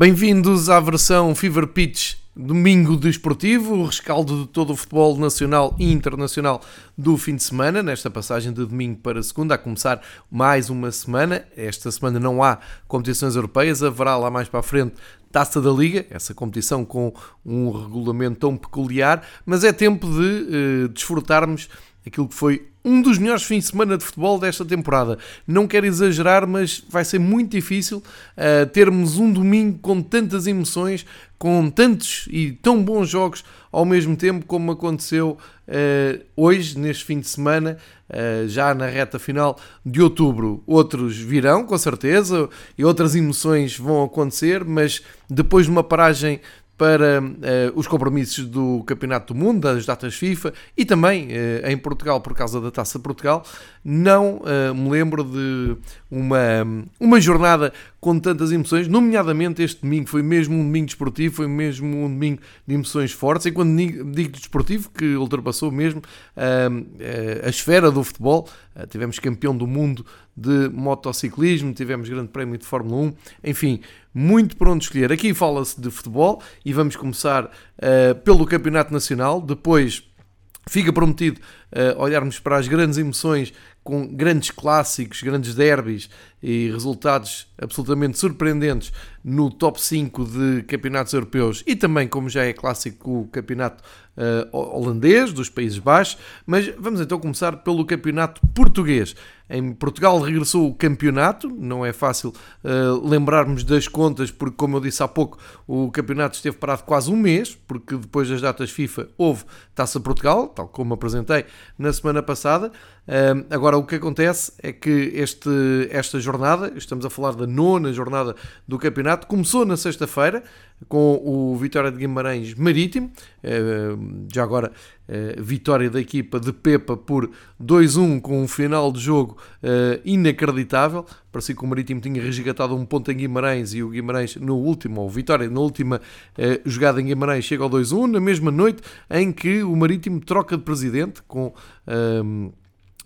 Bem-vindos à versão Fever Pitch domingo desportivo, o rescaldo de todo o futebol nacional e internacional do fim de semana, nesta passagem de domingo para segunda, a começar mais uma semana. Esta semana não há competições europeias, haverá lá mais para a frente Taça da Liga, essa competição com um regulamento tão peculiar, mas é tempo de uh, desfrutarmos aquilo que foi um dos melhores fins de semana de futebol desta temporada. Não quero exagerar, mas vai ser muito difícil uh, termos um domingo com tantas emoções, com tantos e tão bons jogos ao mesmo tempo como aconteceu uh, hoje, neste fim de semana, uh, já na reta final de outubro. Outros virão, com certeza, e outras emoções vão acontecer, mas depois de uma paragem para uh, os compromissos do Campeonato do Mundo, das datas FIFA e também uh, em Portugal por causa da Taça Portugal, não uh, me lembro de uma, uma jornada com tantas emoções, nomeadamente este domingo. Foi mesmo um domingo desportivo, foi mesmo um domingo de emoções fortes, e quando digo desportivo, que ultrapassou mesmo a esfera do futebol, tivemos campeão do mundo de motociclismo, tivemos grande prémio de Fórmula 1, enfim, muito por onde escolher. Aqui fala-se de futebol e vamos começar uh, pelo Campeonato Nacional, depois fica prometido uh, olharmos para as grandes emoções com grandes clássicos, grandes derbys e resultados absolutamente surpreendentes no top 5 de campeonatos europeus e também, como já é clássico, o campeonato uh, holandês dos Países Baixos. Mas vamos então começar pelo campeonato português. Em Portugal regressou o campeonato, não é fácil uh, lembrarmos das contas, porque, como eu disse há pouco, o campeonato esteve parado quase um mês, porque depois das datas FIFA houve Taça Portugal, tal como apresentei na semana passada. Agora, o que acontece é que este, esta jornada, estamos a falar da nona jornada do campeonato, começou na sexta-feira com o Vitória de Guimarães Marítimo, já agora uh, vitória da equipa de Pepa por 2-1 com um final de jogo inacreditável. Parecia que o Marítimo tinha resgatado um ponto em Guimarães e o Guimarães no último, ou Vitória na última jogada em Guimarães chega ao 2-1, na mesma noite em que o Marítimo troca de presidente com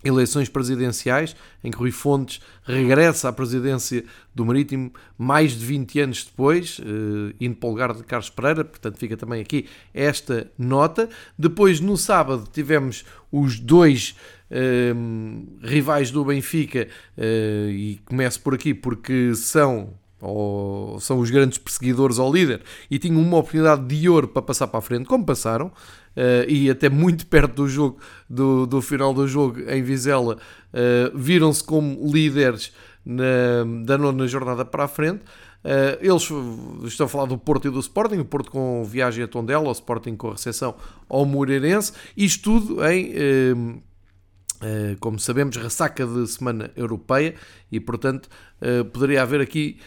eleições presidenciais, em que Rui Fontes regressa à presidência do Marítimo mais de 20 anos depois, uh, indo para o lugar de Carlos Pereira, portanto fica também aqui esta nota. Depois, no sábado, tivemos os dois uh, rivais do Benfica, uh, e começo por aqui porque são ou são os grandes perseguidores ao líder e tinham uma oportunidade de ouro para passar para a frente, como passaram, uh, e até muito perto do jogo, do, do final do jogo em Vizela, uh, viram-se como líderes na, da nona jornada para a frente. Uh, eles estão a falar do Porto e do Sporting, o Porto com viagem a Tondela, o Sporting com recepção ao Moreirense, isto tudo em como sabemos, ressaca de semana europeia e, portanto, poderia haver aqui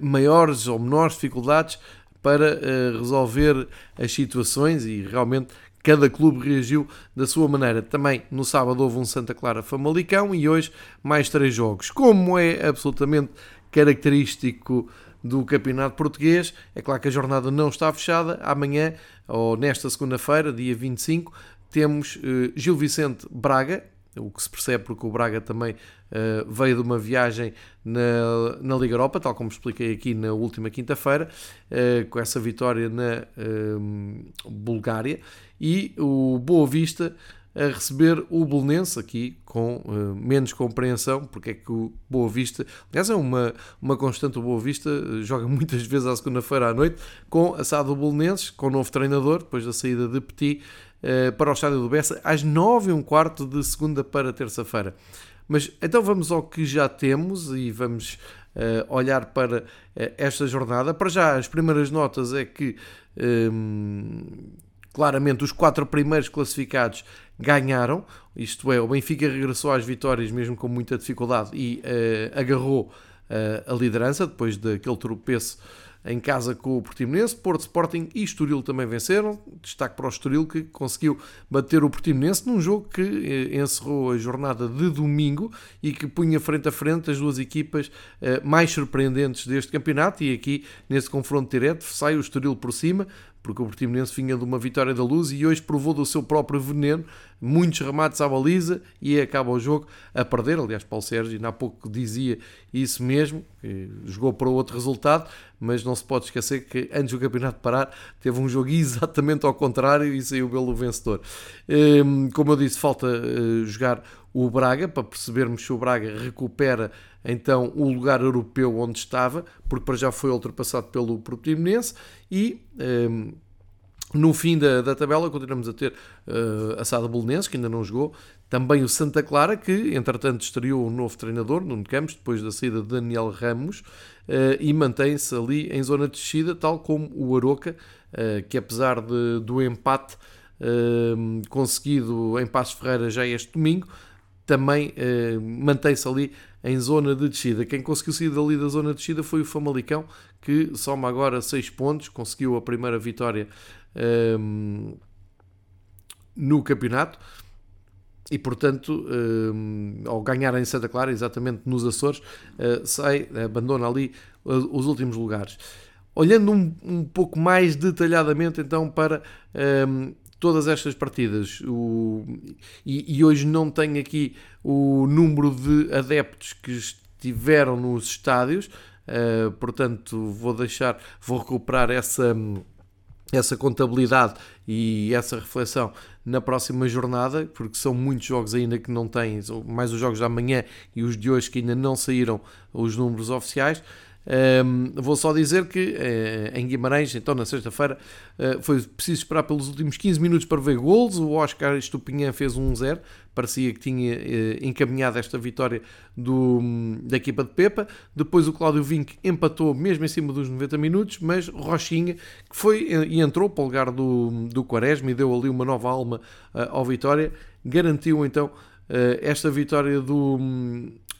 maiores ou menores dificuldades para resolver as situações e realmente cada clube reagiu da sua maneira. Também no sábado houve um Santa Clara Famalicão e hoje mais três jogos. Como é absolutamente característico do Campeonato Português, é claro que a jornada não está fechada. Amanhã, ou nesta segunda-feira, dia 25, temos Gil Vicente Braga, o que se percebe porque o Braga também uh, veio de uma viagem na, na Liga Europa, tal como expliquei aqui na última quinta-feira, uh, com essa vitória na uh, Bulgária, e o Boa Vista a receber o Bolonense aqui com uh, menos compreensão, porque é que o Boa Vista, aliás é uma, uma constante, o Boa Vista joga muitas vezes à segunda-feira à noite com a SAD do Bolonenses, com o novo treinador, depois da saída de Petit, para o estádio do Bessa, às 9 e um quarto de segunda para terça-feira. Mas então vamos ao que já temos e vamos uh, olhar para esta jornada. Para já, as primeiras notas é que claramente os quatro primeiros classificados ganharam, isto é, o Benfica regressou às vitórias mesmo com muita dificuldade e uh, agarrou uh, a liderança depois daquele tropeço em casa com o Portimonense, Porto Sporting e Estoril também venceram. Destaque para o Estoril que conseguiu bater o Portimonense num jogo que eh, encerrou a jornada de domingo e que punha frente a frente as duas equipas eh, mais surpreendentes deste campeonato. E aqui, nesse confronto direto, sai o Estoril por cima porque o Portimonense vinha de uma vitória da luz e hoje provou do seu próprio veneno, muitos remates à baliza e acaba o jogo a perder. Aliás, Paulo Sérgio há pouco dizia isso mesmo, jogou para outro resultado, mas não se pode esquecer que antes do campeonato parar teve um jogo exatamente ao contrário e saiu pelo vencedor. Hum, como eu disse, falta eh, jogar o Braga para percebermos se o Braga recupera então o lugar europeu onde estava, porque para já foi ultrapassado pelo Portimonense e um, no fim da, da, tabela continuamos a ter uh, a Sada Bolonense, que ainda não jogou, também o Santa Clara, que entretanto estreou um novo treinador, Nuno Campos, depois da saída de Daniel Ramos, uh, e mantém-se ali em zona de descida, tal como o Aroca, uh, que apesar de, do empate conseguido em Passos Ferreira já este domingo, também mantém-se ali em zona de descida. Quem conseguiu sair dali da zona de descida foi o Famalicão, que soma agora 6 pontos, conseguiu a primeira vitória ehm, no campeonato e portanto ehm, ao ganhar em Santa Clara, exatamente nos Açores, uh, sai, abandona ali uh, os últimos lugares. Olhando um, um, pouco mais detalhadamente então para ehm, todas estas partidas. O, e, e, hoje não tenho aqui o número de adeptos que estiveram nos estádios, uh, portanto vou deixar, vou recuperar essa, essa contabilidade e essa reflexão na próxima jornada, porque são muitos jogos ainda que não têm, mais os jogos da manhã e os de hoje que ainda não saíram os números oficiais. Um, vou só dizer que uh, em Guimarães, então na sexta-feira, uh, foi preciso esperar pelos últimos 15 minutos para ver gols. O Oscar Estupinhã fez um 0 parecia que tinha uh, encaminhado esta vitória do, da equipa de Pepa. Depois o Cláudio Vinck empatou mesmo em cima dos 90 minutos, mas Rochinha, que foi e entrou para o lugar do, do Quaresma e deu ali uma nova alma ao Vitória, garantiu então esta vitória do,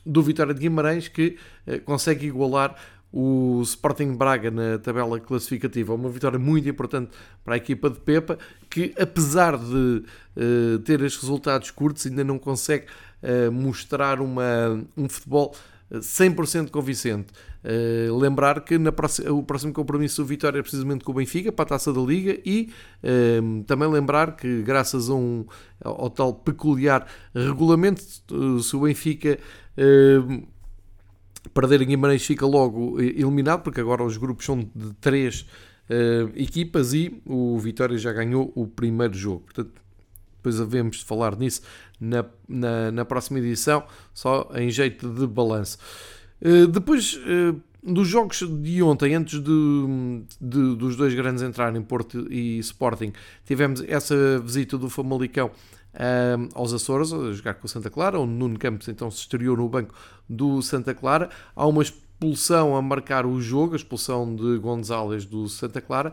do Vitória de Guimarães, que consegue igualar o Sporting Braga na tabela classificativa. Uma vitória muito importante para a equipa de Pepa, que apesar de uh, ter estes resultados curtos, ainda não consegue uh, mostrar uma, um futebol 100% convincente. Uh, lembrar que na próxima, o próximo compromisso do Vitória é precisamente com o Benfica para a taça da Liga e uh, também lembrar que, graças a um, ao, tal peculiar regulamento, uh, se o Benfica perder em Guimarães fica logo eh, eliminado, porque agora os grupos são de três uh, equipas e o Vitória já ganhou o primeiro jogo. Portanto, depois havemos de falar nisso na, na, na próxima edição, só em jeito de balanço. Uh, depois uh, dos jogos de ontem, antes de, de, dos dois grandes entrarem, Porto e Sporting, tivemos essa visita do Famalicão um, aos Açores, a jogar com o Santa Clara, onde Nuno Campos então se estreou no banco do Santa Clara. Há uma expulsão a marcar o jogo, a expulsão de Gonzalez do Santa Clara.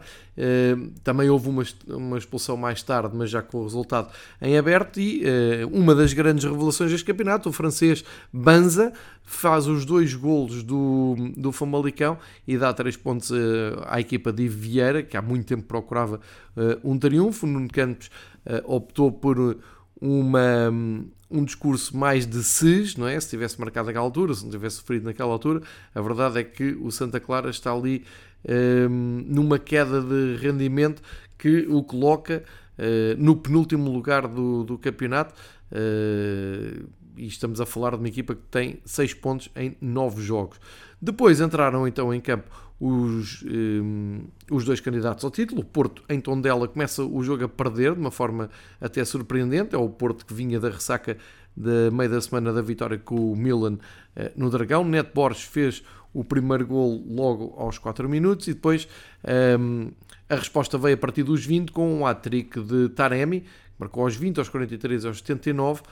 Também houve uma, uma expulsão mais tarde, mas já com o resultado em aberto. E uh, uma das grandes revelações deste campeonato, o francês Banza, faz os dois golos do, do Famalicão e dá três pontos uh, à equipa de Vieira, que há muito tempo procurava um triunfo. Nuno Campos optou por uma, um discurso mais de SES, não é? Se tivesse marcado naquela altura, se não tivesse sofrido naquela altura, a verdade é que o Santa Clara está ali um, numa queda de rendimento que o coloca uh, no penúltimo lugar do, do campeonato. Uh, e estamos a falar de uma equipa que tem 6 pontos em 9 jogos. Depois entraram então em campo os, um, os dois candidatos ao título. O Porto, em Tondela, começa o jogo a perder de uma forma até surpreendente. É o Porto que vinha da ressaca da meia da semana da vitória com o Milan uh, no Dragão. Neto Borges fez o primeiro gol logo aos 4 minutos e depois um, a resposta veio a partir dos 20 com um hat-trick de Taremi, marcou aos 20, aos 43 aos 79 uh,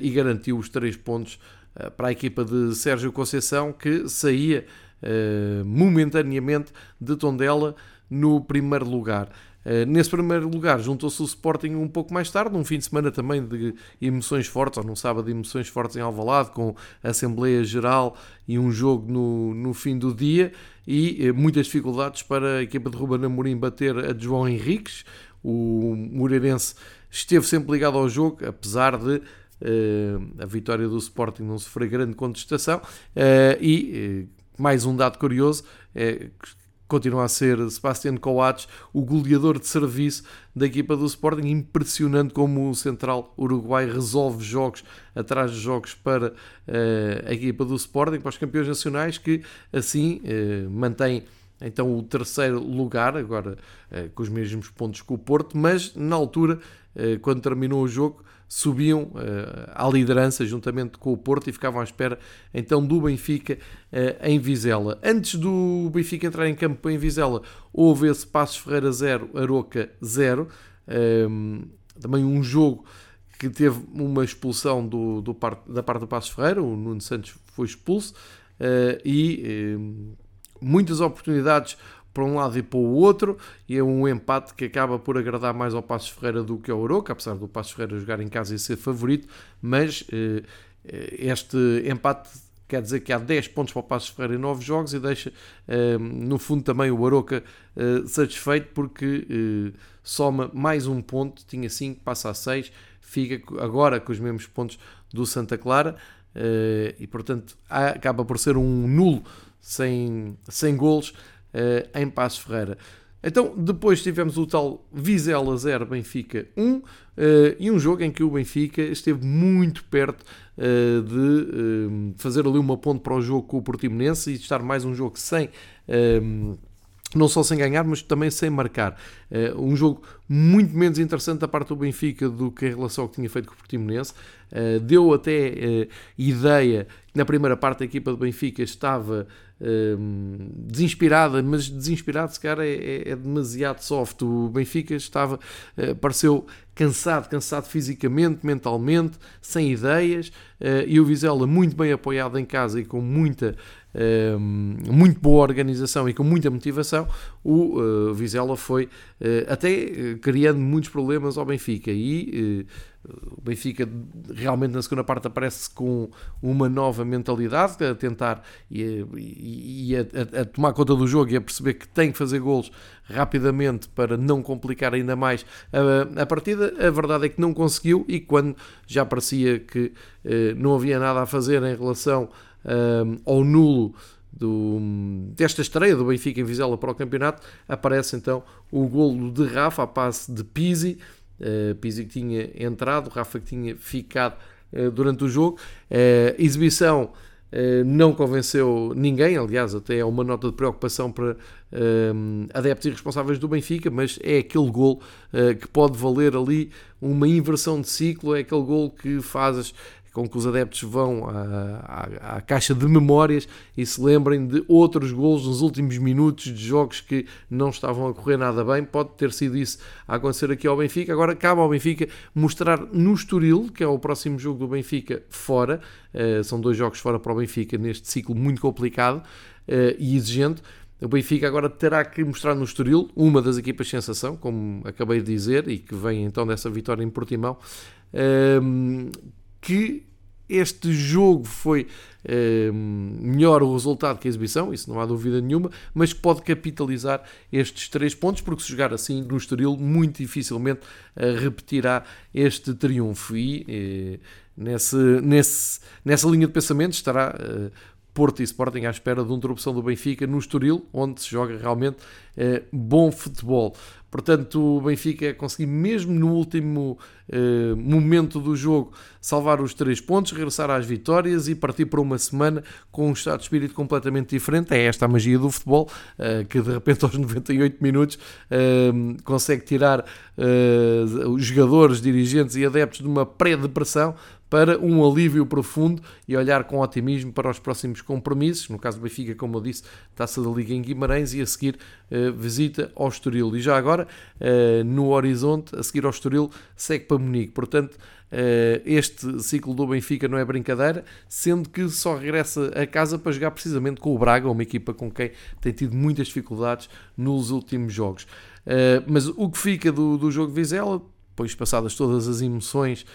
e garantiu os 3 pontos uh, para a equipa de Sérgio Conceição que saía uh, momentaneamente de Tondela no primeiro lugar. Uh, nesse primeiro lugar juntou-se o Sporting um pouco mais tarde, num fim de semana também de emoções fortes, ou num sábado de emoções fortes em Alvalade, com Assembleia Geral e um jogo no, no fim do dia, e uh, muitas dificuldades para a equipa de Ruben Amorim bater a de João Henriques, o Moreirense esteve sempre ligado ao jogo, apesar de uh, a vitória do Sporting não sofrer grande contestação, e mais um dado curioso, é, continua a ser Sebastián Coates, o goleador de serviço da equipa do Sporting. Impressionante como o central uruguai resolve jogos atrás de jogos para uh, a equipa do Sporting, para os campeões nacionais, que assim uh, mantém então o terceiro lugar, agora uh, com os mesmos pontos que o Porto, mas na altura, quando terminou o jogo, subiam uh, à liderança juntamente com o Porto e ficavam à espera então do Benfica uh, em Vizela. Antes do Benfica entrar em campo em Vizela, houve esse Passos Ferreira 0, Aroca 0. Um, ehm, também um jogo que teve uma expulsão do, do da parte do Passos Ferreira, o Nuno Santos foi expulso uh, e ehm, muitas oportunidades para um lado e para o outro, e é um empate que acaba por agradar mais ao Passos Ferreira do que ao Oroca, apesar do Passos Ferreira jogar em casa e ser favorito, mas eh, este empate quer dizer que há 10 pontos para o Passos Ferreira em 9 jogos e deixa, eh, no fundo, também o Aroca eh, satisfeito porque soma mais um ponto, tinha 5, passa a 6, fica agora com os mesmos pontos do Santa Clara e, portanto, acaba por ser um nulo sem, sem golos em Passos Ferreira. Então, depois tivemos o tal Vizela 0, Benfica 1, uh, e um jogo em que o Benfica esteve muito perto uh, de fazer ali uma ponte para o jogo com o Portimonense e estar mais um jogo sem não só sem ganhar, mas também sem marcar. Uh, um jogo muito menos interessante da parte do Benfica do que em relação ao que tinha feito com o Portimonense. Uh, deu até uh, ideia que na primeira parte a equipa do Benfica estava desinspirada, mas desinspirado se calhar é, é, é, demasiado soft. O Benfica estava, pareceu cansado, cansado fisicamente, mentalmente, sem ideias, e o Vizela muito bem apoiado em casa e com muita Ehm, muito boa organização e com muita motivação, o Vizela foi até criando muitos problemas ao Benfica e o Benfica realmente na segunda parte aparece com uma nova mentalidade a tentar e, e, a, a, tomar conta do jogo e a perceber que tem que fazer golos rapidamente para não complicar ainda mais a, a partida. A verdade é que não conseguiu e quando já parecia que não havia nada a fazer em relação ao nulo do, desta estreia do Benfica em Vizela para o campeonato, aparece então o golo de Rafa a passe de Pizzi, uh, Pizzi que tinha entrado, Rafa que tinha ficado uh, durante o jogo, uh, exibição não convenceu ninguém, aliás, até é uma nota de preocupação para adeptos e responsáveis do Benfica, mas é aquele gol que pode valer ali uma inversão de ciclo, é aquele gol que fazes com que os adeptos vão à, à, à, caixa de memórias e se lembrem de outros golos nos últimos minutos de jogos que não estavam a correr nada bem. Pode ter sido isso a acontecer aqui ao Benfica. Agora cabe ao Benfica mostrar no Estoril, que é o próximo jogo do Benfica, fora. Uh, são dois jogos fora para o Benfica neste ciclo muito complicado uh, e exigente. O Benfica agora terá que mostrar no Estoril, uma das equipas sensação, como acabei de dizer, e que vem então dessa vitória em Portimão, que este jogo foi eh, melhor o resultado que a exibição, isso não há dúvida nenhuma, mas pode capitalizar estes três pontos, porque se jogar assim no Estoril, muito dificilmente eh, repetirá este triunfo. E eh, nesse, nesse, nessa linha de pensamento estará eh, Porto e Sporting à espera de uma interrupção do Benfica no Estoril, onde se joga realmente eh, bom futebol. Portanto, o Benfica conseguiu mesmo no último eh, momento do jogo salvar os três pontos, regressar às vitórias e partir para uma semana com um estado de espírito completamente diferente. É esta a magia do futebol, eh, que de repente aos 98 minutos eh, consegue tirar eh, os jogadores, dirigentes e adeptos de uma pré-depressão para um alívio profundo e olhar com otimismo para os próximos compromissos. No caso do Benfica, como eu disse, taça da Liga em Guimarães e a seguir uh, visita ao Estoril. E já agora, uh, no horizonte, a seguir ao Estoril, segue para Munique. Portanto, uh, este ciclo do Benfica não é brincadeira, sendo que só regressa a casa para jogar precisamente com o Braga, uma equipa com quem tem tido muitas dificuldades nos últimos jogos. mas o que fica do, do jogo de Vizela, depois passadas todas as emoções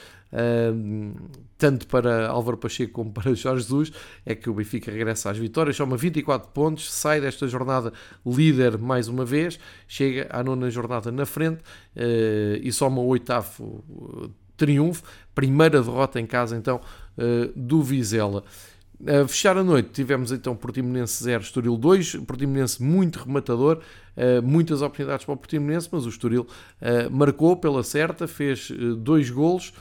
tanto para Álvaro Pacheco como para Jorge Jesus, é que o Benfica regressa às vitórias, soma 24 pontos, sai desta jornada líder mais uma vez, chega à nona jornada na frente uh, e soma o oitavo uh, triunfo, primeira derrota em casa então uh, do Vizela. A fechar a noite tivemos então Portimonense 0, Estoril 2, Portimonense muito rematador, muitas oportunidades para o Portimonense, mas o Estoril marcou pela certa, fez dois golos,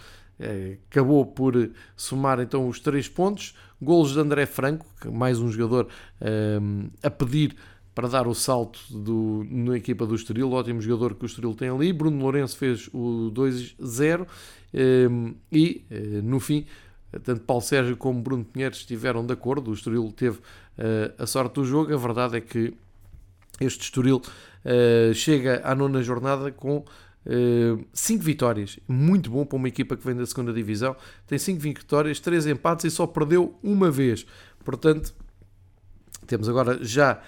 acabou por somar então os três pontos, golos de André Franco, mais um jogador a pedir para dar o salto do, na equipa do Estoril, ótimo jogador que o Estoril tem ali, Bruno Lourenço fez o 2-0 e no fim tanto Paulo Sérgio como Bruno Pinheiro estiveram de acordo, o Estoril teve uh, a sorte do jogo, a verdade é que este Estoril uh, chega à nona jornada com 5 uh, vitórias, muito bom para uma equipa que vem da segunda divisão, tem 5 vitórias, 3 empates e só perdeu uma vez, portanto temos agora já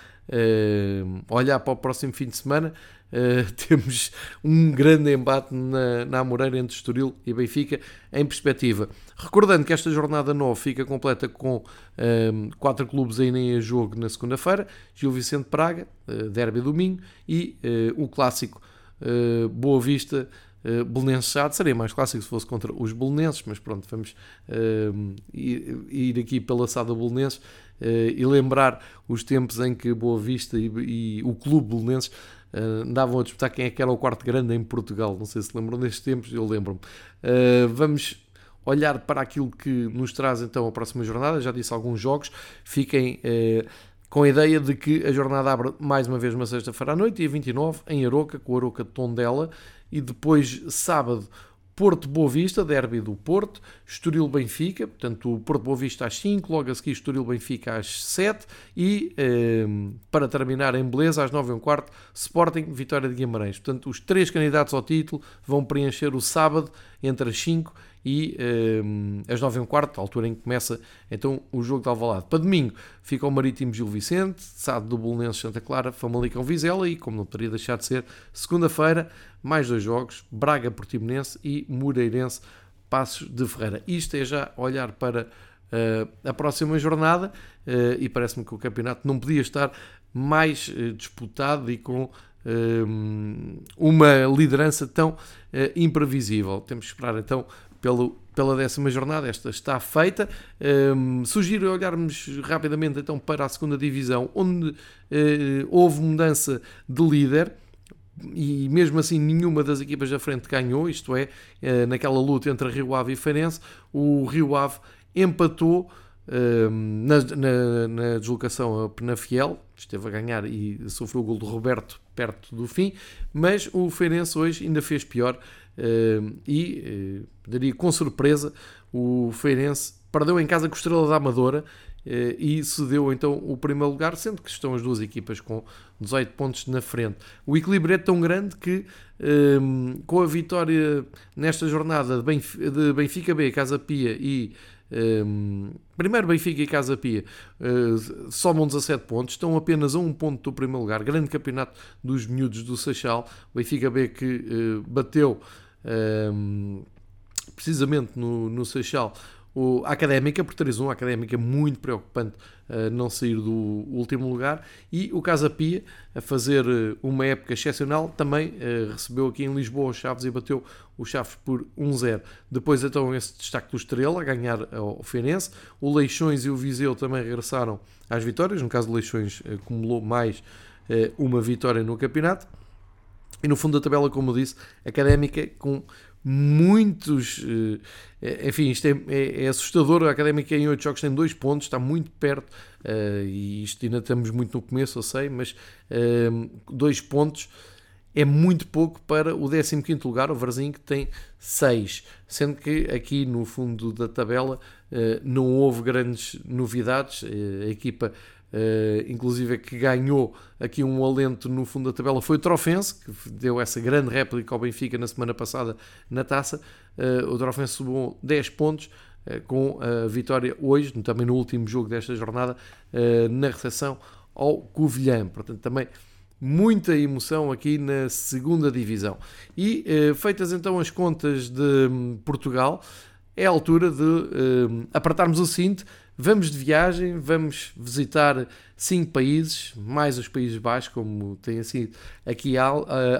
olhar para o próximo fim de semana Uh, temos um grande embate na, na Amoreira entre Estoril e Benfica em perspectiva. Recordando que esta jornada 9 fica completa com uh, quatro clubes ainda em jogo na segunda-feira: Gil Vicente Praga, uh, Derby domingo e o clássico Boa Vista. Uh, Belenenses seria mais clássico se fosse contra os Belenenses, mas pronto, vamos ir, ir, aqui pela Sada Belenenses e lembrar os tempos em que Boa Vista e, e o Clube Belenenses Uh, andavam a disputar quem é que era o quarto grande em Portugal. Não sei se lembram destes tempos, eu lembro-me. Uh, vamos olhar para aquilo que nos traz então a próxima jornada. Já disse alguns jogos. Fiquem uh, com a ideia de que a jornada abre mais uma vez uma sexta-feira à noite, dia 29, em Aroca, com o Aroca de Tondela. E depois, sábado, Porto Boa Vista, derby do Porto, Estoril Benfica, portanto o Porto Boa Vista às 5, logo a seguir Estoril Benfica às 7 e eh, para terminar em beleza às 9 e um quarto, Sporting Vitória de Guimarães. Portanto os três candidatos ao título vão preencher o sábado entre as 5 e um, às 9 h quarto, a altura em que começa então o jogo de Alvalade. Para domingo fica o Marítimo Gil Vicente, Sado do Bolonense Santa Clara, Famalicão Vizela e, como não poderia deixar de ser, segunda-feira, mais dois jogos, Braga Portimonense e Moreirense Passos de Ferreira. Isto é já olhar para uh, a próxima jornada uh, e parece-me que o campeonato não podia estar mais uh, disputado e com uma liderança tão imprevisível. Temos que esperar então pelo, pela décima jornada, esta está feita. Um, sugiro olharmos rapidamente então para a segunda divisão, onde uh, houve mudança de líder e mesmo assim nenhuma das equipas da frente ganhou, isto é, uh, naquela luta entre Rio Ave e Feirense, o Rio Ave empatou na, na, na, deslocação a Penafiel, esteve a ganhar e sofreu o gol do Roberto perto do fim, mas o Feirense hoje ainda fez pior, e, uh, diria com surpresa, o Feirense perdeu em casa com Estrela da Amadora uh, e cedeu então o primeiro lugar, sendo que estão as duas equipas com 18 pontos na frente. O equilíbrio é tão grande que com a vitória nesta jornada de Benfica, B, Casa Pia e primeiro Benfica e Casa Pia somam 17 pontos, estão apenas a um ponto do primeiro lugar. Grande campeonato dos miúdos do Seixal. Benfica B que bateu um, precisamente no, no Seixal. O, a Académica por 3-1, a Académica muito preocupante uh, não sair do último lugar. E o Casa Pia a fazer uh, uma época excepcional também uh, recebeu aqui em Lisboa o Chaves e bateu o Chaves por 1-0 depois então esse destaque do Estrela a ganhar ao Feirense. O Leixões e o Viseu também regressaram às vitórias, no caso do Leixões acumulou mais uma vitória no campeonato e no fundo da tabela, como eu disse, académica com muitos. Eh, enfim, isto é, é, é assustador. A académica em 8 jogos tem 2 pontos, está muito perto. Uh, e isto ainda estamos muito no começo, eu sei, mas 2 uh, pontos é muito pouco para o 15 lugar, o Varzim, que tem 6. Sendo que aqui no fundo da tabela uh, não houve grandes novidades. a equipa Uh, inclusive que ganhou aqui um alento no fundo da tabela foi o Trofense, que deu essa grande réplica ao Benfica na semana passada na taça. Uh, o Trofense subiu 10 pontos uh, com a vitória hoje, também no último jogo desta jornada, na recepção ao Covilhã. Portanto, também muita emoção aqui na segunda divisão. E feitas então as contas de um, Portugal, é a altura de apertarmos o cinto Vamos de viagem, vamos visitar cinco países, mais os Países Baixos, como tem sido aqui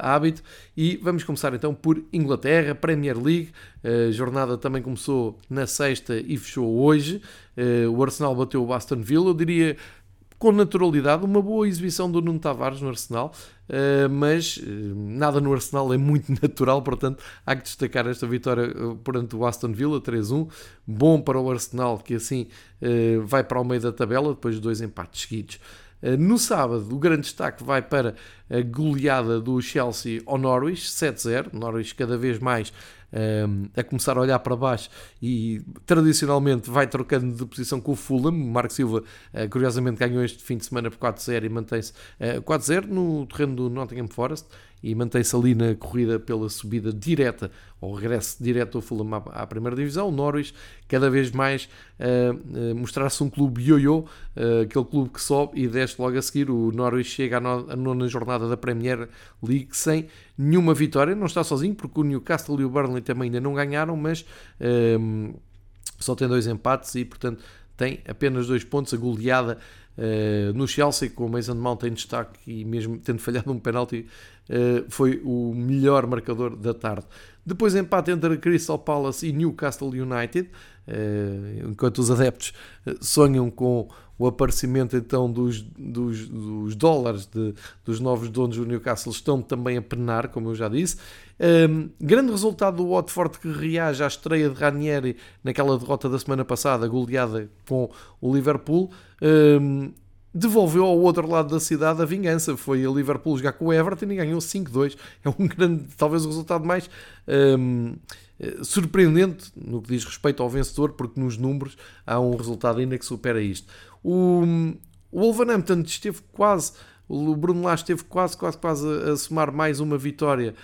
hábito, e vamos começar então por Inglaterra, Premier League. A jornada também começou na sexta e fechou hoje. O Arsenal bateu o Aston Villa, eu diria com naturalidade, uma boa exibição do Nuno Tavares no Arsenal, uh, mas uh, nada no Arsenal é muito natural, portanto há que destacar esta vitória uh, perante o Aston Villa 3-1, bom para o Arsenal que assim vai para o meio da tabela depois de dois empates seguidos. No sábado, o grande destaque vai para a goleada do Chelsea ao Norwich, 7-0. Norwich cada vez mais a começar a olhar para baixo e tradicionalmente vai trocando de posição com o Fulham. Marco Silva, uh, curiosamente, ganhou este fim de semana por 4-0 e mantém-se uh, 4-0 no terreno do Nottingham Forest e mantém-se ali na corrida pela subida direta, ou regresso direto ao Fulham à, primeira divisão. O Norwich, cada vez mais uh, uh, mostrar-se um clube ioiô, uh, aquele clube que sobe e desce logo a seguir. O Norwich chega à, no, à nona jornada da Premier League sem nenhuma vitória. Não está sozinho, porque o Newcastle e o Burnley também ainda não ganharam, mas só tem dois empates e, portanto, tem apenas dois pontos. A goleada Uh, no Chelsea, com o Mason Mount em destaque e mesmo tendo falhado um penalti, uh, foi o melhor marcador da tarde. Depois empate entre Crystal Palace e Newcastle United, uh, enquanto os adeptos sonham com o aparecimento então dos, dos, dos dólares de, dos novos donos do Newcastle estão também a penar, como eu já disse. Um, grande resultado do Watford que reage à estreia de Ranieri naquela derrota da semana passada, goleada com o Liverpool. Um, devolveu ao outro lado da cidade a vingança. Foi a Liverpool jogar com o Everton e ganhou 5-2. É um grande, talvez o resultado mais um, surpreendente no que diz respeito ao vencedor, porque nos números há um resultado ainda que supera isto. O, o Wolverhampton esteve quase, o Bruno Lage esteve quase, quase, quase a, a somar mais uma vitória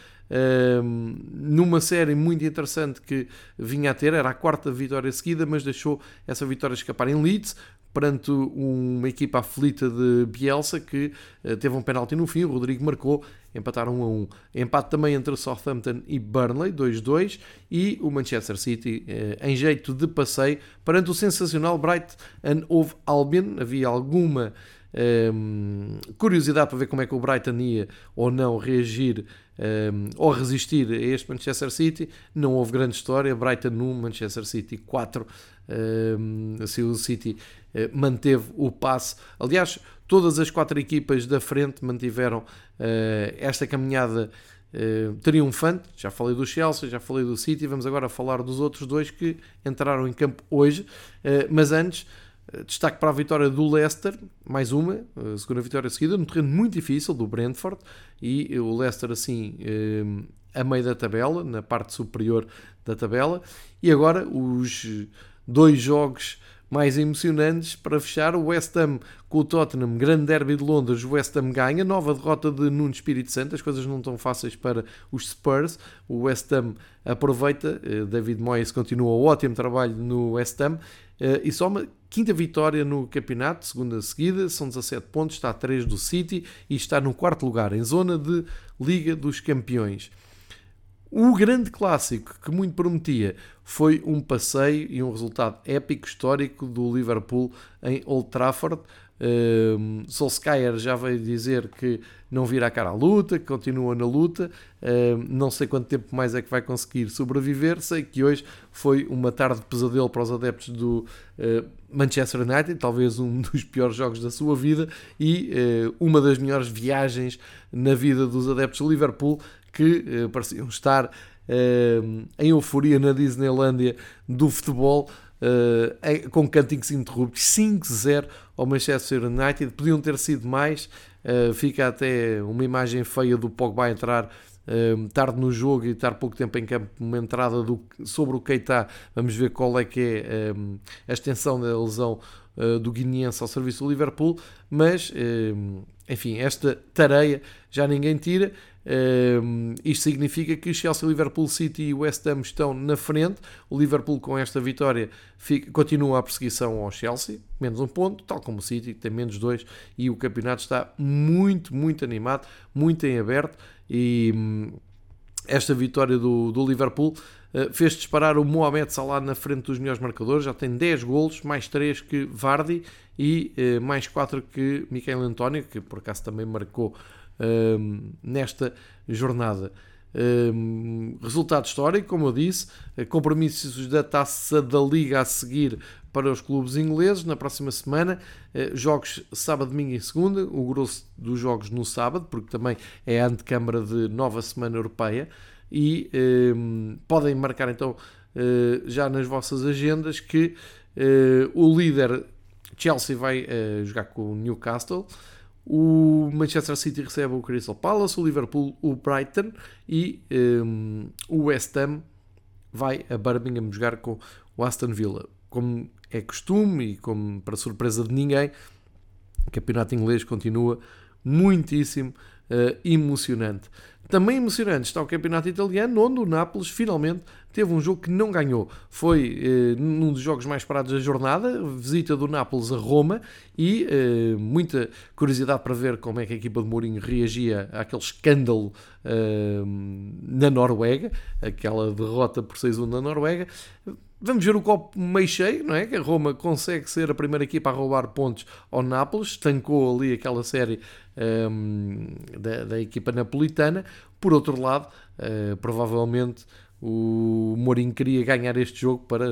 um, numa série muito interessante que vinha a ter, era a quarta vitória seguida, mas deixou essa vitória escapar em Leeds, perante uma equipa aflita de Bielsa que uh, teve um penalti no fim, o Rodrigo marcou, empataram 1 a 1. Empate também entre Southampton e Burnley, 2-2, e o Manchester City uh, em jeito de passeio perante o sensacional Bright and Hove Albion. Havia alguma um, curiosidade para ver como é que o Brighton ia ou não reagir um, ou resistir a este Manchester City. Não houve grande história. Brighton 1, Manchester City 4. Um, assim, o City manteve o passe. Aliás, todas as quatro equipas da frente mantiveram uh, esta caminhada uh, triunfante. Já falei do Chelsea, já falei do City. Vamos agora falar dos outros dois que entraram em campo hoje. Uh, mas antes Destaque para a vitória do Leicester, mais uma, segunda vitória seguida, num terreno muito difícil do Brentford, e o Leicester assim eh, a meio da tabela, na parte superior da tabela, e agora os dois jogos mais emocionantes para fechar. O West Ham com o Tottenham, grande derby de Londres, o West Ham ganha, nova derrota de Nuno Espírito Santo, as coisas não estão fáceis para os Spurs. O West Ham aproveita, eh, David Moyes continua o ótimo trabalho no West Ham eh, e soma quinta vitória no campeonato, segunda seguida, são 17 pontos, está a 3 do City e está no quarto lugar, em zona de Liga dos Campeões. O grande clássico que muito prometia foi um passeio e um resultado épico, histórico do Liverpool em Old Trafford. Uh, Solskjaer já veio dizer que não vira a cara à luta, que continua na luta. Uh, não sei quanto tempo mais é que vai conseguir sobreviver. Sei que hoje foi uma tarde de pesadelo para os adeptos do uh, Manchester United, talvez um dos piores jogos da sua vida e uh, uma das melhores viagens na vida dos adeptos do Liverpool que pareciam estar em euforia na Disneylândia do futebol. Uh, com cânticos interruptos 5-0 ao Manchester United. Podiam ter sido mais. Uh, fica até uma imagem feia do Pogba entrar uh, tarde no jogo e estar pouco tempo em campo. Uma entrada do, sobre o Keita. Vamos ver qual é que é um, a extensão da lesão do guineense ao serviço do Liverpool. Mas, enfim, esta tareia já ninguém tira. Um, isto significa que Chelsea, Liverpool City e West Ham estão na frente. O Liverpool, com esta vitória, fica, continua a perseguição ao Chelsea, menos um ponto, tal como o City, que tem menos dois. E o campeonato está muito, muito animado, muito em aberto. E, esta vitória do, do Liverpool uh, fez disparar o Mohamed Salah na frente dos melhores marcadores, já tem 10 golos, mais 3 que Vardy e uh, mais 4 que Michael António, que por acaso também marcou uh, nesta jornada. Resultado histórico, como eu disse, compromissos da taça da Liga a seguir para os clubes ingleses na próxima semana. jogos sábado, domingo e segunda. O grosso dos jogos no sábado, porque também é a antecâmara de nova semana europeia e um, podem marcar então uh, já nas vossas agendas que uh, o líder Chelsea vai uh, jogar com o Newcastle, o Manchester City recebe o Crystal Palace, o Liverpool o Brighton e um, o West Ham vai a Birmingham jogar com o Aston Villa. Como é costume e como para surpresa de ninguém, o campeonato inglês continua muitíssimo uh, emocionante. Também emocionante está o campeonato italiano, onde o Nápoles finalmente teve um jogo que não ganhou. Foi eh, num dos jogos mais parados da jornada, visita do Nápoles a Roma e eh, muita curiosidade para ver como é que a equipa de Mourinho reagia àquele escândalo eh, na Noruega, aquela derrota por 6-1 na Noruega. Vamos ver o copo meio cheio, não é? Que a Roma consegue ser a primeira equipa a roubar pontos ao Nápoles, estancou ali aquela série um, da, da, equipa napolitana. Por outro lado, uh, provavelmente o Mourinho queria ganhar este jogo para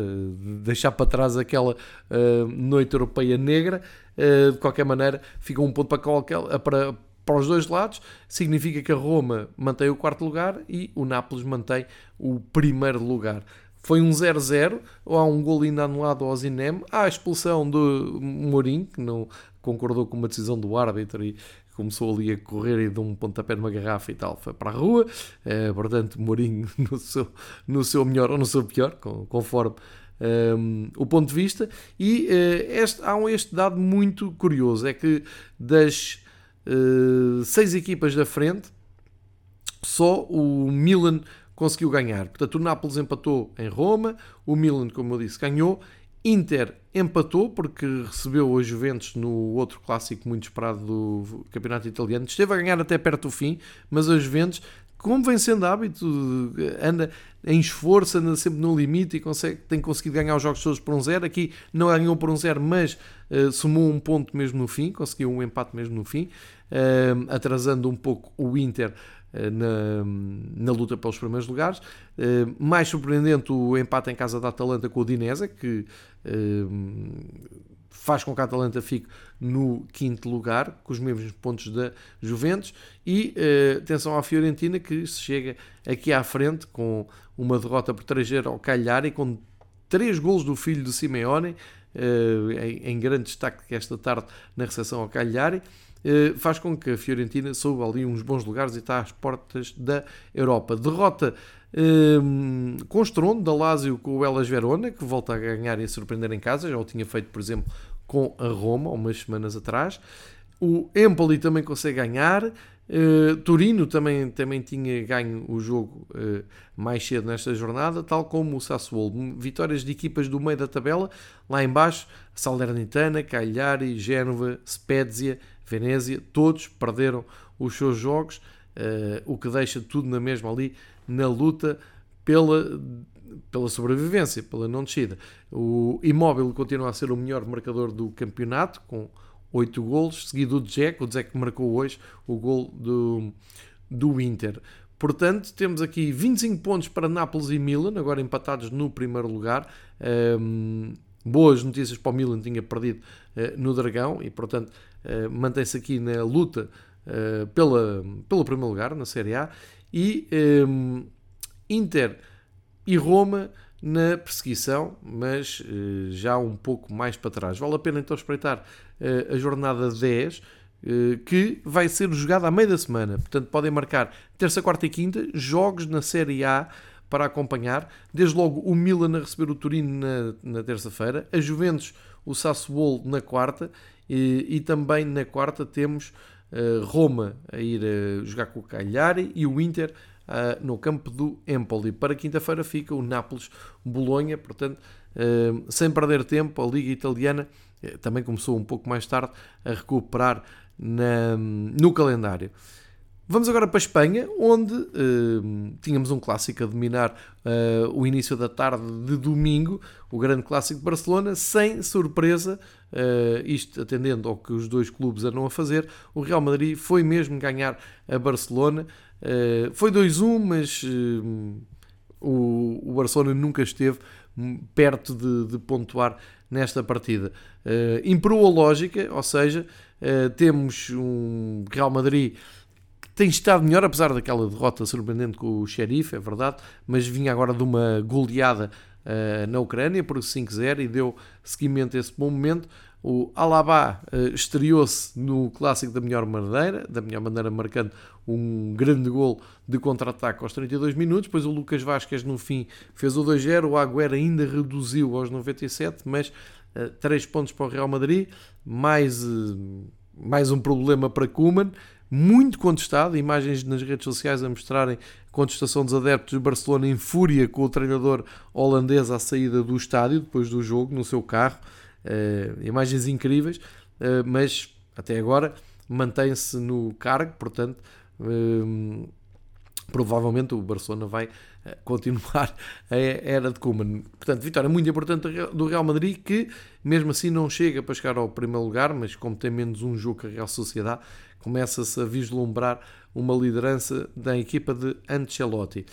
deixar para trás aquela uh, noite europeia negra. Uh, de qualquer maneira, fica um ponto para, qualquer, para, para os dois lados. Significa que a Roma mantém o quarto lugar e o Nápoles mantém o primeiro lugar. Foi um 0-0, ou há um gol ainda anulado ao Zinem, há a expulsão do Mourinho, que não concordou com uma decisão do árbitro e começou ali a correr e deu um pontapé numa garrafa e tal, foi para a rua, é, portanto Mourinho no seu, no seu melhor ou no seu pior, conforme um, ehm, o ponto de vista, e uh, este, há um, este dado muito curioso, é que das uh, seis equipas da frente, só o Milan conseguiu ganhar. Portanto, o Nápoles empatou em Roma, o Milan, como eu disse, ganhou. Inter empatou porque recebeu a Juventus no outro clássico muito esperado do campeonato italiano. Esteve a ganhar até perto do fim, mas a Juventus, como vem sendo hábito, anda em esforço, anda sempre no limite e consegue, tem conseguido ganhar os jogos todos por um zero. Aqui não ganhou por um zero, mas uh, somou um ponto mesmo no fim, conseguiu um empate mesmo no fim, uh, atrasando um pouco o Inter na, na luta pelos primeiros lugares. Eh, mais surpreendente o empate em casa da Atalanta com o Dinese, que eh, faz com que a Atalanta fique no quinto lugar, com os mesmos pontos da Juventus. E atenção à Fiorentina, que se chega aqui à frente com uma derrota por 3 ao Cagliari, com três golos do filho do Simeone, em grande destaque esta tarde na recepção ao Cagliari. Eh, faz com que a Fiorentina soube ali uns bons lugares e está às portas da Europa. Derrota um, ehm, com estrondo da Lazio com o Elas Verona, que volta a ganhar e a surpreender em casa, já o tinha feito, por exemplo, com a Roma, umas semanas atrás. O Empoli também consegue ganhar. Uh, Turino também, também tinha ganho o jogo uh, mais cedo nesta jornada, tal como o Sassuolo. Vitórias de equipas do meio da tabela, lá embaixo, Salernitana, Cagliari, Génova, Spezia, Venezia, todos perderam os seus jogos, uh, o que deixa tudo na mesma ali na luta pela, pela sobrevivência, pela não descida. O Imóvel continua a ser o melhor marcador do campeonato, com 8 golos, seguido do Jack, o Jack marcou hoje o gol do, do Inter. Portanto, temos aqui 25 pontos para Nápoles e Milan, agora empatados no primeiro lugar. Um, ehm, boas notícias para o Milan, tinha perdido uh, no Dragão e, portanto, mantém-se aqui na luta uh, pela, pelo primeiro lugar na Série A. E um, Inter e Roma na perseguição, mas já um pouco mais para trás. Vale a pena então espreitar a jornada 10 que vai ser jogada à meia da semana. Portanto, podem marcar terça, quarta e quinta jogos na Série A para acompanhar. Desde logo o Milan a receber o Turino na, na terça-feira, a Juventus o Sassuolo na quarta e, e também na quarta temos uh, Roma a ir uh, jogar com o Cagliari e o Inter uh, no campo do Empoli. Para quinta-feira fica o Nápoles-Bolonha, portanto, sem perder tempo, a Liga Italiana também começou um pouco mais tarde a recuperar na, no calendário. Vamos agora para a Espanha, onde uh, tínhamos um clássico a dominar uh, o início da tarde de domingo, o grande clássico de Barcelona, sem surpresa, uh, isto atendendo ao que os dois clubes andam a fazer, o Real Madrid foi mesmo ganhar a Barcelona. foi 2-1, mas o, o, Barcelona nunca esteve perto de, de pontuar nesta partida. imperou a lógica, ou seja, temos um Real Madrid tem estado melhor, apesar daquela derrota surpreendente com o Xerife, é verdade, mas vinha agora de uma goleada uh, na Ucrânia por 5-0 e deu seguimento a esse bom momento. O Alaba uh, estreou-se no clássico da melhor maneira, da melhor maneira marcando um grande gol de contra-ataque aos 32 minutos, depois o Lucas Vasquez no fim fez o 2-0, o Agüero ainda reduziu aos 97, mas uh, 3 pontos para o Real Madrid, mais, uh, mais um problema para Kuman, muito contestado, imagens nas redes sociais a mostrarem contestação dos adeptos de Barcelona em fúria com o treinador holandês à saída do estádio, depois do jogo, no seu carro. Uh, imagens incríveis, uh, mas até agora mantém-se no cargo, portanto, uh, provavelmente o Barcelona vai continuar a era de Koeman. Portanto, vitória muito importante do Real Madrid, que mesmo assim não chega para chegar ao primeiro lugar, mas como tem menos um jogo que a Real Sociedade, começa-se a vislumbrar uma liderança da equipa de Ancelotti.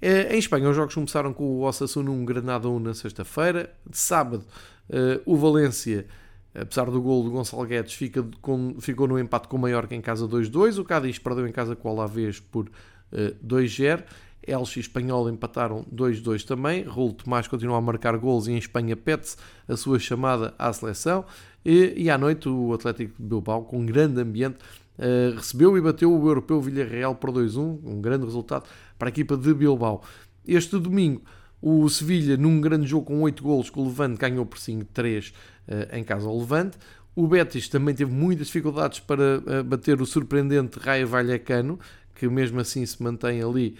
Eh, em Espanha, os jogos começaram com o Osasuna um Granada 1 na sexta-feira. De sábado, eh, o Valência, apesar do gol do Gonçalo Guedes, fica com, ficou no empate com o Mallorca em casa 2-2. O Cádiz perdeu em casa com o Alavés por 2-0. Elche e Espanhol empataram 2-2 também. Raul Tomás continua a marcar gols e em Espanha pede-se a sua chamada à seleção. E, e à noite o Atlético de Bilbao, com um grande ambiente, uh, recebeu e bateu o europeu Villarreal por 2-1, um grande resultado para a equipa de Bilbao. Este domingo, o Sevilha, num grande jogo com 8 golos, com o Levante ganhou por 5-3 uh, eh, em casa ao Levante. O Betis também teve muitas dificuldades para uh, bater o surpreendente Raio Vallecano, que mesmo assim se mantém ali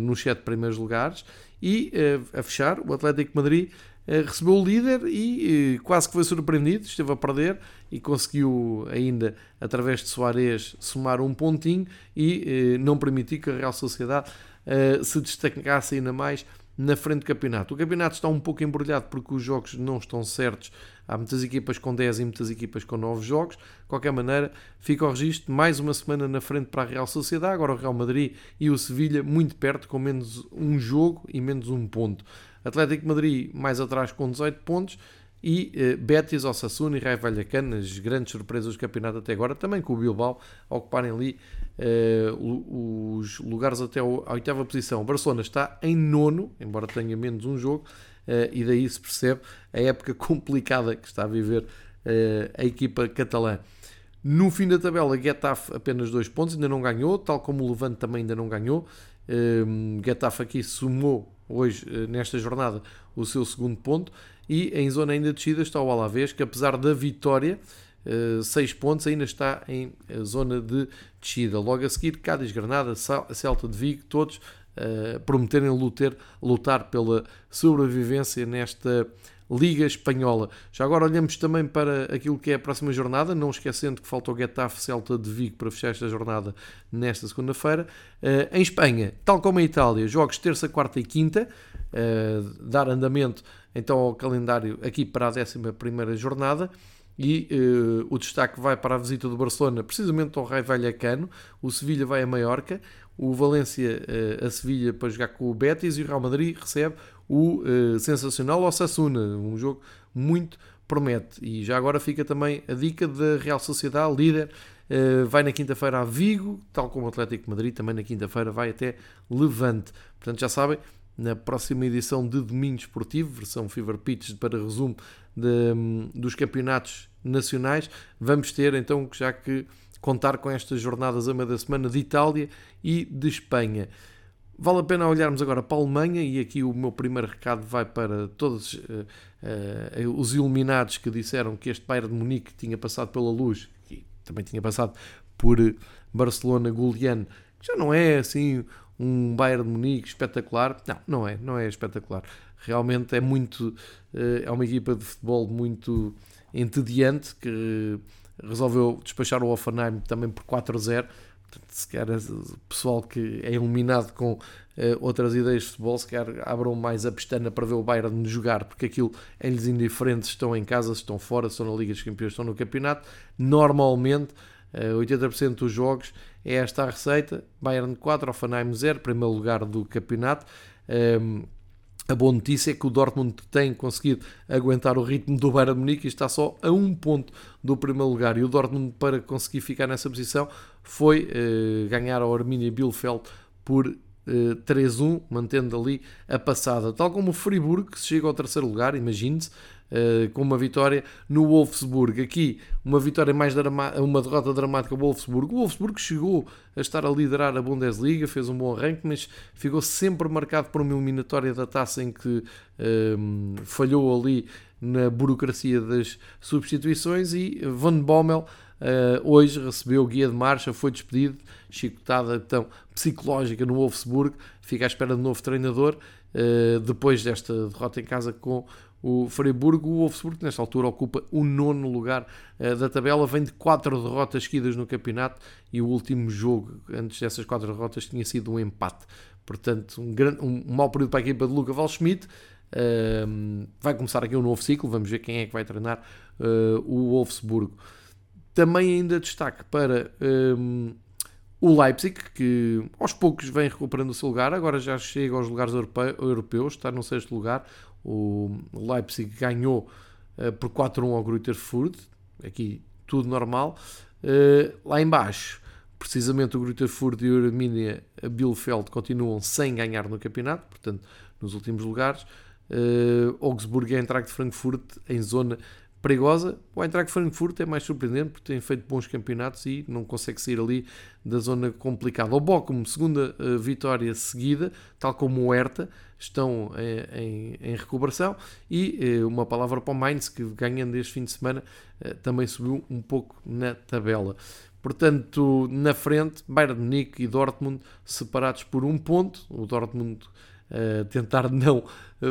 nos sete primeiros lugares. E uh, a fechar, o Atlético Madrid uh, recebeu o líder e quase que foi surpreendido, esteve a perder e conseguiu ainda, através de Soares, somar um pontinho e não permitir que a Real Sociedade se destacasse ainda mais na frente do campeonato. O campeonato está um pouco embrulhado porque os jogos não estão certos. Há muitas equipas com 10 e muitas equipas com 9 jogos. De qualquer maneira, fica o registro mais uma semana na frente para a Real Sociedade. Agora o Real Madrid e o Sevilha muito perto, com menos um jogo e menos um ponto. Atlético Madrid mais atrás com 18 pontos e uh, Betis, Osasuna e Raio Vallecano, as grandes surpresas do campeonato até agora, também com o Bilbao a ocuparem ali uh, os lugares até a oitava posição. O Barcelona está em nono, embora tenha menos um jogo, e daí se percebe a época complicada que está a viver a equipa catalã. No fim da tabela, Getafe apenas dois pontos, ainda não ganhou, tal como o Levante também ainda não ganhou. Getafe aqui sumou hoje, nesta jornada, o seu segundo ponto. E em zona ainda descida está o Alavés, que apesar da vitória, 6 eh, pontos, ainda está em eh, zona de descida. Logo a seguir, Cádiz, Granada, Celta de Vigo, todos uh, prometerem lutar, lutar pela sobrevivência nesta Liga Espanhola. Já agora olhamos também para aquilo que é a próxima jornada, não esquecendo que falta o Getafe Celta de Vigo para fechar esta jornada nesta segunda-feira. Uh, em Espanha, tal como em Itália, jogos terça, quarta e quinta, uh, dar andamento então ao calendário aqui para a 11 jornada. E uh, o destaque vai para a visita do Barcelona, precisamente ao Raio Vallecano. O Sevilha vai a Maiorca, o Valência uh, a Sevilha para jogar com o Betis e o Real Madrid recebe o uh, sensacional Osasuna, um jogo muito promete. E já agora fica também a dica da Real Sociedade, líder, vai na quinta-feira a Vigo, tal como o Atlético Madrid, também na quinta-feira vai até Levante. Portanto, já sabem, na próxima edição de Domingo Esportivo, versão Fever Pitch para resumo de, dos campeonatos nacionais, vamos ter então já que contar com estas jornadas a meio da semana de Itália e de Espanha. Vale a pena olharmos agora para a Alemanha e aqui o meu primeiro recado vai para todos uh, uh, os iluminados que disseram que este Bayern de Munique tinha passado pela luz e também tinha passado por Barcelona goleano, que já não é assim um Bayern de Munique espetacular. Não, não é, não é espetacular. Realmente é muito, eh, é uma equipa de futebol muito entediante que resolveu despachar o Offenheim também por 4-0. se calhar o pessoal que é iluminado com uh, outras ideias de futebol, se calhar abram mais a pestana para ver o Bayern jogar, porque aquilo é-lhes indiferente, estão em casa, estão fora, estão na Liga dos Campeões, estão no campeonato. Normalmente, uh, 80% dos jogos é esta a receita: Bayern 4, Offenheim 0, primeiro lugar do campeonato. Um, a boa notícia é que o Dortmund tem conseguido aguentar o ritmo do Bayern Munique e está só a um ponto do primeiro lugar. E o Dortmund, para conseguir ficar nessa posição, foi eh, ganhar ao Arminia Bielefeld por eh, 3-1, mantendo ali a passada. Tal como o Friburgo, que chega ao terceiro lugar, imagine-se, Uh, com uma vitória no Wolfsburg. Aqui, uma vitória mais uma derrota dramática do Wolfsburg. O Wolfsburg chegou a estar a liderar a Bundesliga, fez um bom arranque, mas ficou sempre marcado por uma eliminatória da taça em que uh, falhou ali na burocracia das substituições e Van Bommel uh, hoje recebeu guia de marcha, foi despedido, chicotada então psicológica no Wolfsburg, fica à espera de novo treinador. depois desta derrota em casa com o Freiburgo, o Wolfsburg, nesta altura, ocupa o nono lugar uh, da tabela, vem de quatro derrotas seguidas no campeonato e o último jogo, antes dessas quatro derrotas, tinha sido um empate. Portanto, um, grande, um, mau período para a equipa de Luca Valschmidt. Uh, vai começar aqui um novo ciclo, vamos ver quem é que vai treinar uh, o Wolfsburgo. Também ainda destaque para um, o Leipzig, que aos poucos vem recuperando o seu lugar, agora já chega aos lugares europeus, está no sexto lugar. O Leipzig ganhou uh, por 4-1 ao Greuther aqui tudo normal. Uh, lá embaixo, precisamente o Greuther e o Arminia Bielefeld continuam sem ganhar no campeonato, portanto, nos últimos lugares. Uh, Augsburg e a Eintracht Frankfurt em zona perigosa. O Eintracht Frankfurt é mais surpreendente porque tem feito bons campeonatos e não consegue sair ali da zona complicada. O Bochum, segunda uh, vitória seguida, tal como o Hertha, estão em, em, em recuperação. E uh, uma palavra para o Mainz, que ganhando este fim de semana também subiu um pouco na tabela. Portanto, na frente, Bayern Munique e Dortmund separados por um ponto. O Dortmund tentar não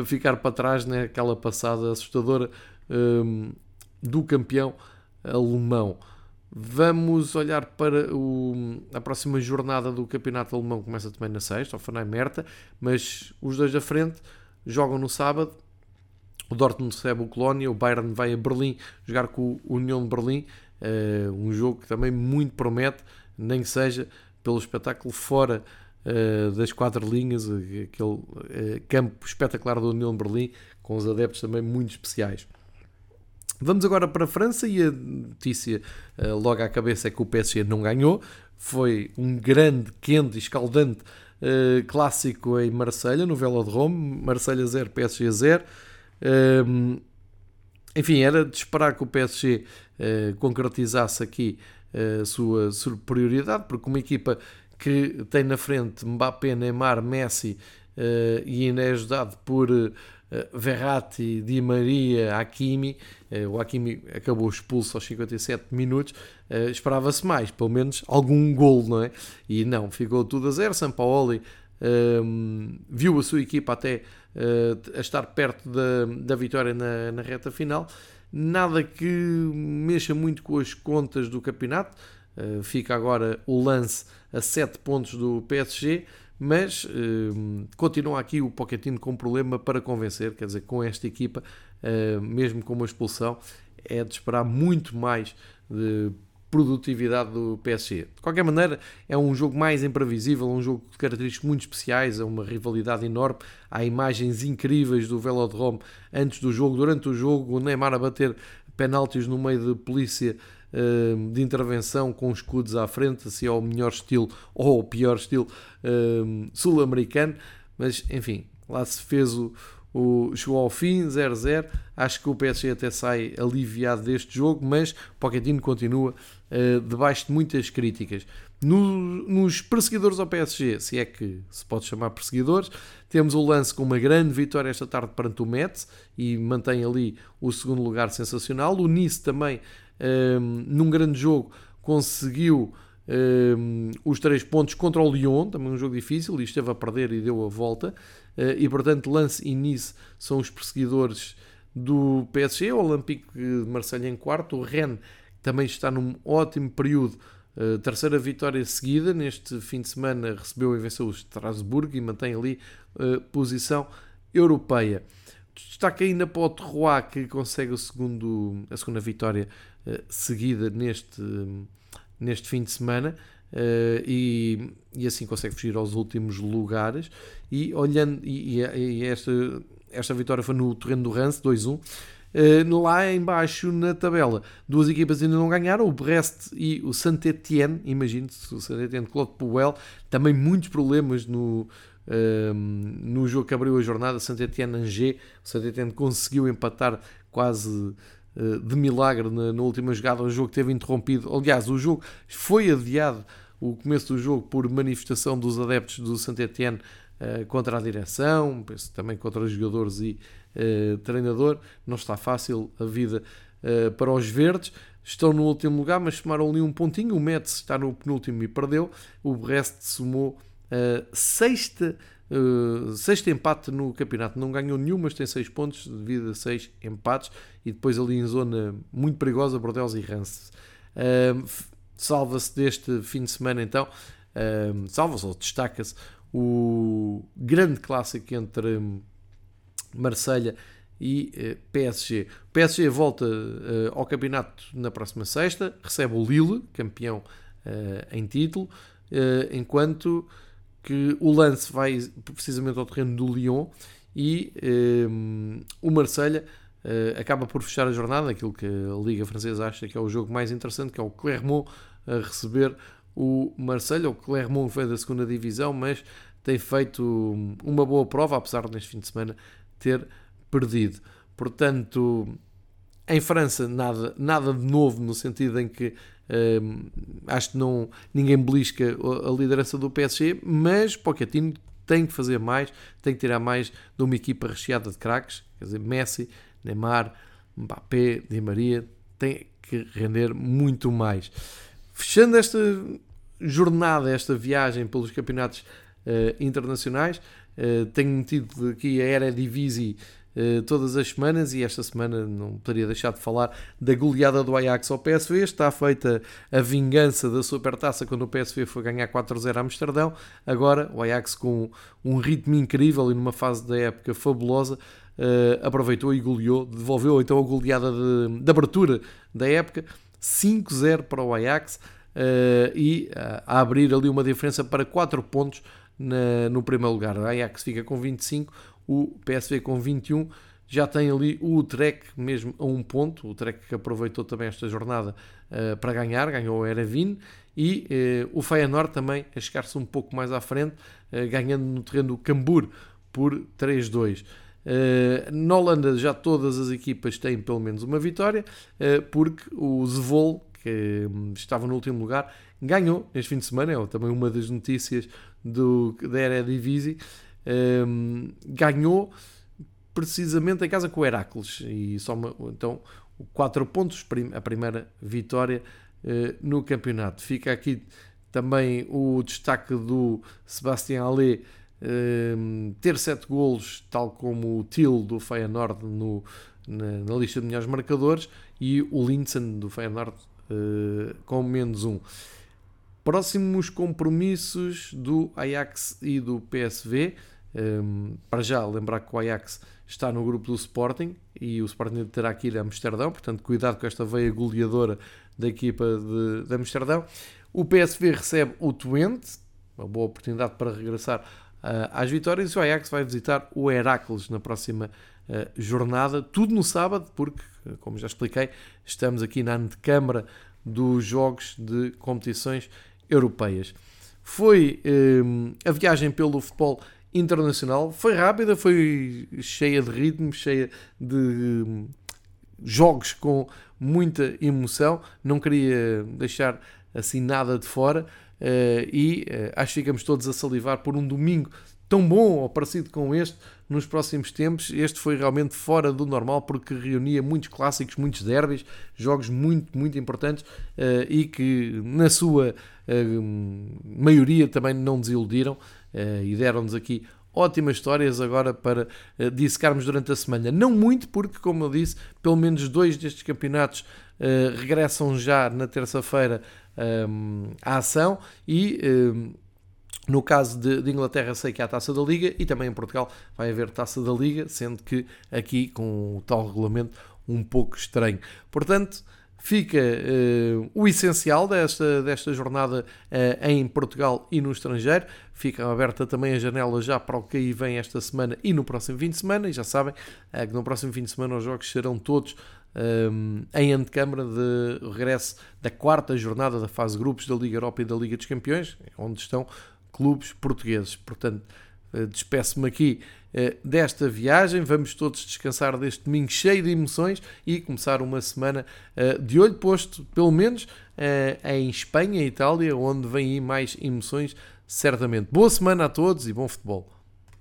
ficar para trás naquela passada assustadora um, do campeão alemão. Vamos olhar para o, a próxima jornada do campeonato alemão, começa também na sexta, Offenheim Merta, mas os dois da frente jogam no sábado. O Dortmund recebe o Colónia, o Bayern vai a Berlim jogar com o União de Berlim, uh, um jogo que também muito promete, nem que seja pelo espetáculo fora uh, das quatro linhas, aquele uh, campo espetacular da União de Berlim, com os adeptos também muito especiais. Vamos agora para a França e a notícia uh, logo à cabeça é que o PSG não ganhou. Foi um grande, quente e escaldante uh, clássico em Marselha no Velodrome. Marselha 0, PSG 0. Uh, enfim, era de esperar que o PSG eh, concretizasse aqui a sua superioridade, porque uma equipa que tem na frente Mbappé, Neymar, Messi e ainda é ajudado por eh, Verratti, Di Maria, Hakimi. Eh, o Hakimi acabou expulso aos 57 minutos. Eh, esperava-se mais, pelo menos algum gol, não é? E não, ficou tudo a zero. Sampaoli um, viu a sua equipa até a estar perto da, da vitória na, na reta final. Nada que mexa muito com as contas do campeonato. Fica agora o lance a 7 pontos do PSG mas uh, continua aqui o Pochettino com problema para convencer, quer dizer, com esta equipa, uh, mesmo com uma expulsão, é de esperar muito mais de produtividade do PSG. De qualquer maneira, é um jogo mais imprevisível, um jogo de características muito especiais, é uma rivalidade enorme, há imagens incríveis do Velodrome antes do jogo, durante o jogo, o Neymar a bater penaltis no meio de polícia de intervenção com escudos à frente, se é o melhor estilo ou o pior estilo ehm, sul-americano, mas enfim, lá se fez o, o, chegou ao fim, 0-0. Acho que o PSG até sai aliviado deste jogo, mas Pochettino continua uh, debaixo de muitas críticas. No, nos perseguidores ao PSG, se é que se pode chamar perseguidores, temos o lance com uma grande vitória esta tarde perante o Metz e mantém ali o segundo lugar sensacional. O Nice também um, num grande jogo, conseguiu um, os três pontos contra o Lyon, também um jogo difícil, e esteve a perder e deu a volta. Uh, e portanto, Lance e Nice são os perseguidores do PSG. O Olympique de Marseille em quarto, o Rennes também está num ótimo período uh, terceira vitória seguida. Neste fim de semana recebeu e venceu o Strasbourg e mantém ali uh, posição europeia. Destaca ainda para o Terroir que consegue segundo, a segunda vitória seguida neste, neste fim de semana. Uh, e, e, assim consegue fugir aos últimos lugares. E olhando, e, e, esta, esta vitória foi no terreno do Rance, 2-1. Uh, lá embaixo na tabela, duas equipas ainda não ganharam, o Brest e o Saint-Étienne. Imagine-se, o Saint-Étienne Claude Puel, também muitos problemas no, uh, no jogo que abriu a jornada. Saint-Étienne-Angers, o Saint-Étienne conseguiu empatar quase de milagre na, na, última jogada. O jogo teve interrompido. Aliás, o jogo foi adiado, o começo do jogo, por manifestação dos adeptos do Saint-Etienne uh, contra a direção, penso também contra os jogadores e uh, treinador. Não está fácil a vida uh, para os verdes. Estão no último lugar, mas tomaram ali um pontinho. O Metz está no penúltimo e perdeu. O Brest somou a sexta Uh, sexto empate no campeonato, não ganhou nenhum, mas tem 6 pontos devido a 6 empates e depois ali em zona muito perigosa, Bordeaux e Rance. Uh, salva-se deste fim de semana então, uh, salva-se ou destaca-se o grande clássico entre Marselha e PSG. O PSG volta ao campeonato na próxima sexta, recebe o Lille, campeão em título, enquanto que o lance vai precisamente ao terreno do Lyon e um, eh, o Marselha uh, acaba por fechar a jornada, aquilo que a Liga Francesa acha que é o jogo mais interessante, que é o Clermont a receber o Marselha. O Clermont veio da segunda divisão, mas tem feito uma boa prova, apesar de neste fim de semana ter perdido. Portanto, em França, nada, nada de novo, no sentido em que acho que não, ninguém belisca a liderança do PSG, mas Pochettino tem que fazer mais, tem que tirar mais de uma equipa recheada de craques, quer dizer, Messi, Neymar, Mbappé, Di Maria, tem que render muito mais. Fechando esta jornada, esta viagem pelos campeonatos uh, internacionais, uh, tenho metido aqui a Eredivisie eh, todas as semanas e esta semana não poderia deixar de falar da goleada do Ajax ao PSV. Está feita a vingança da supertaça quando o PSV foi ganhar 4-0 a Amsterdão. Agora o Ajax com um ritmo incrível e numa fase da época fabulosa uh, aproveitou e goleou, devolveu então a goleada de, de abertura da época 5-0 para o Ajax. Uh, e uh, a abrir ali uma diferença para 4 pontos na, no primeiro lugar. O Ajax fica com 25, o PSV com 21 já tem ali o Trek mesmo a um ponto, o Trek que aproveitou também esta jornada uh, para ganhar, ganhou o Erevin e uh, o Feyenoord também a chegar-se um pouco mais à frente, uh, ganhando no terreno do Cambur por 3-2. na Holanda já todas as equipas têm pelo menos uma vitória, porque o Zvol, que um, estava no último lugar, ganhou este fim de semana, é também uma das notícias do, da Eredivisie, um, ganhou precisamente em casa com o Heracles e soma então 4 pontos, a primeira vitória uh, no campeonato. Fica aqui também o destaque do Sebastián Allé uh, ter 7 golos, tal como o Til do Feyenoord no, na, na, lista de melhores marcadores e o Linsen do Feyenoord uh, com menos 1. Um. Próximos compromissos do Ajax e do PSV. Um, para já, lembrar que o Ajax está no grupo do Sporting e o Sporting terá que ir a Amsterdão, portanto, cuidado com esta veia goleadora da equipa de, de Amsterdão. O PSV recebe o Twente, uma boa oportunidade para regressar uh, às vitórias, o Ajax vai visitar o Heracles na próxima uh, jornada, tudo no sábado, porque, como já expliquei, estamos aqui na antecâmara dos jogos de competições europeias. Foi a viagem pelo futebol internacional. Foi rápida, foi cheia de ritmo, cheia de hum, jogos com muita emoção. Não queria deixar assim nada de fora. Uh, e uh, acho que ficamos todos a salivar por um domingo tão bom ou parecido com este nos próximos tempos. Este foi realmente fora do normal porque reunia muitos clássicos, muitos derbys, jogos muito, muito importantes uh, e que na sua uh, maioria também não desiludiram e deram-nos aqui ótimas histórias agora para uh, dissecarmos durante a semana. Não muito, porque, como eu disse, pelo menos dois destes campeonatos uh, regressam já na terça-feira um, a ação e um, no caso de, de, Inglaterra, sei que há a taça da Liga e também em Portugal vai haver taça da Liga, sendo que aqui com o tal regulamento um pouco estranho. Portanto, fica uh, o essencial desta, desta jornada uh, em Portugal e no estrangeiro. Fica aberta também a janela já para o que aí vem esta semana e no próximo fim de semana. E já sabem uh, que no próximo fim de semana os jogos serão todos em antecâmara de regresso da quarta jornada da fase grupos da Liga Europa e da Liga dos Campeões, onde estão clubes portugueses. Portanto, despeço-me aqui desta viagem. Vamos todos descansar deste domingo cheio de emoções e começar uma semana de olho posto, pelo menos em Espanha e Itália, onde vem aí mais emoções, certamente. Boa semana a todos e bom futebol.